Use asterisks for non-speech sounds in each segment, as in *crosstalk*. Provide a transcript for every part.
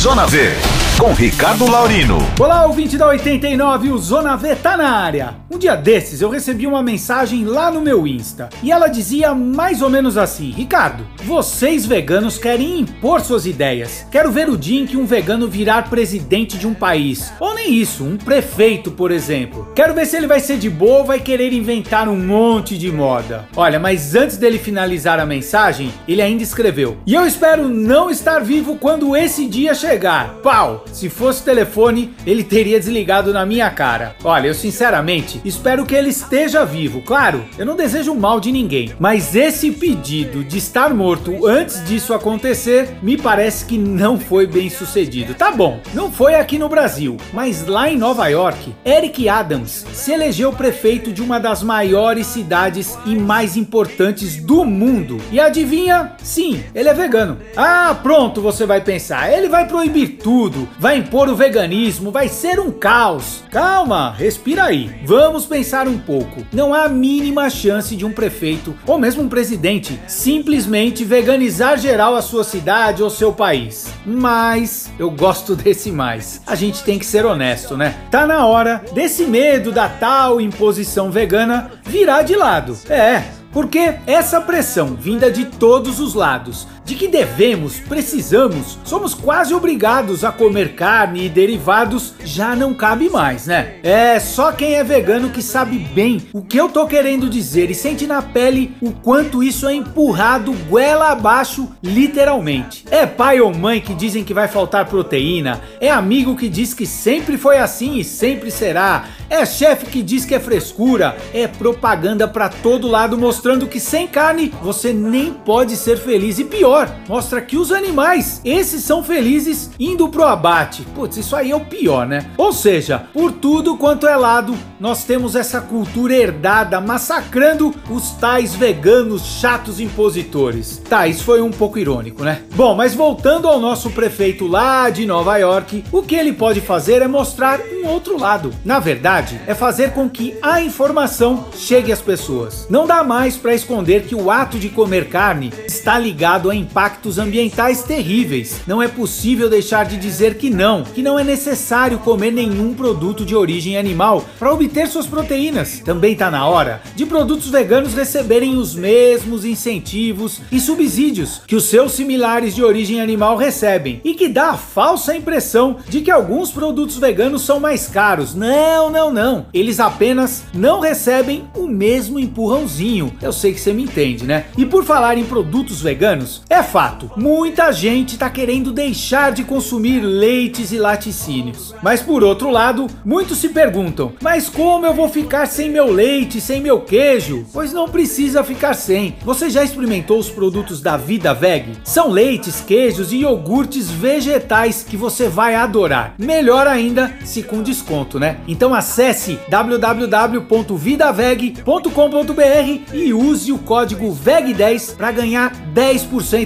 Zona V com Ricardo Laurino. Olá, ouvinte da 89, o Zona V tá na área. Um dia desses eu recebi uma mensagem lá no meu Insta e ela dizia mais ou menos assim: Ricardo, vocês veganos querem impor suas ideias. Quero ver o dia em que um vegano virar presidente de um país. Ou nem isso, um prefeito, por exemplo. Quero ver se ele vai ser de boa ou vai querer inventar um monte de moda. Olha, mas antes dele finalizar a mensagem, ele ainda escreveu: E eu espero não estar vivo quando esse dia chegar. Pau! Se fosse telefone, ele teria desligado na minha cara. Olha, eu sinceramente espero que ele esteja vivo. Claro, eu não desejo mal de ninguém, mas esse pedido de estar morto antes disso acontecer me parece que não foi bem sucedido. Tá bom, não foi aqui no Brasil, mas lá em Nova York, Eric Adams se elegeu prefeito de uma das maiores cidades e mais importantes do mundo. E adivinha? Sim, ele é vegano. Ah, pronto, você vai pensar, ele vai proibir tudo, vai impor o veganismo, vai ser um caos. Calma, respira aí. Vamos pensar um pouco. Não há a mínima chance de um prefeito ou mesmo um presidente simplesmente veganizar geral a sua cidade ou seu país. Mas eu gosto *laughs* desse mais. A gente tem que ser honesto, né? Tá na hora desse medo da tal imposição vegana virar de lado. É, porque essa pressão vinda de todos os lados de que devemos, precisamos, somos quase obrigados a comer carne e derivados, já não cabe mais, né? É só quem é vegano que sabe bem o que eu tô querendo dizer e sente na pele o quanto isso é empurrado goela abaixo, literalmente. É pai ou mãe que dizem que vai faltar proteína, é amigo que diz que sempre foi assim e sempre será, é chefe que diz que é frescura, é propaganda para todo lado mostrando que sem carne você nem pode ser feliz e pior mostra que os animais, esses são felizes indo pro abate. Putz, isso aí é o pior, né? Ou seja, por tudo quanto é lado, nós temos essa cultura herdada massacrando os tais veganos chatos impositores. Tá, isso foi um pouco irônico, né? Bom, mas voltando ao nosso prefeito lá de Nova York, o que ele pode fazer é mostrar um outro lado. Na verdade, é fazer com que a informação chegue às pessoas. Não dá mais para esconder que o ato de comer carne está ligado a impactos ambientais terríveis. Não é possível deixar de dizer que não, que não é necessário comer nenhum produto de origem animal para obter suas proteínas. Também está na hora de produtos veganos receberem os mesmos incentivos e subsídios que os seus similares de origem animal recebem e que dá a falsa impressão de que alguns produtos veganos são mais caros. Não, não, não. Eles apenas não recebem o mesmo empurrãozinho. Eu sei que você me entende, né? E por falar em produtos veganos, é fato, muita gente está querendo deixar de consumir leites e laticínios. Mas por outro lado, muitos se perguntam: mas como eu vou ficar sem meu leite, sem meu queijo? Pois não precisa ficar sem. Você já experimentou os produtos da Vida Veg? São leites, queijos e iogurtes vegetais que você vai adorar. Melhor ainda se com desconto, né? Então acesse www.vidaveg.com.br e use o código VEG10 para ganhar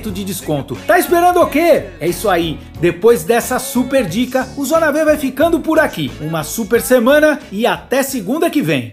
10% de desconto. Tá esperando o quê? É isso aí. Depois dessa super dica, o Zona V vai ficando por aqui. Uma super semana e até segunda que vem.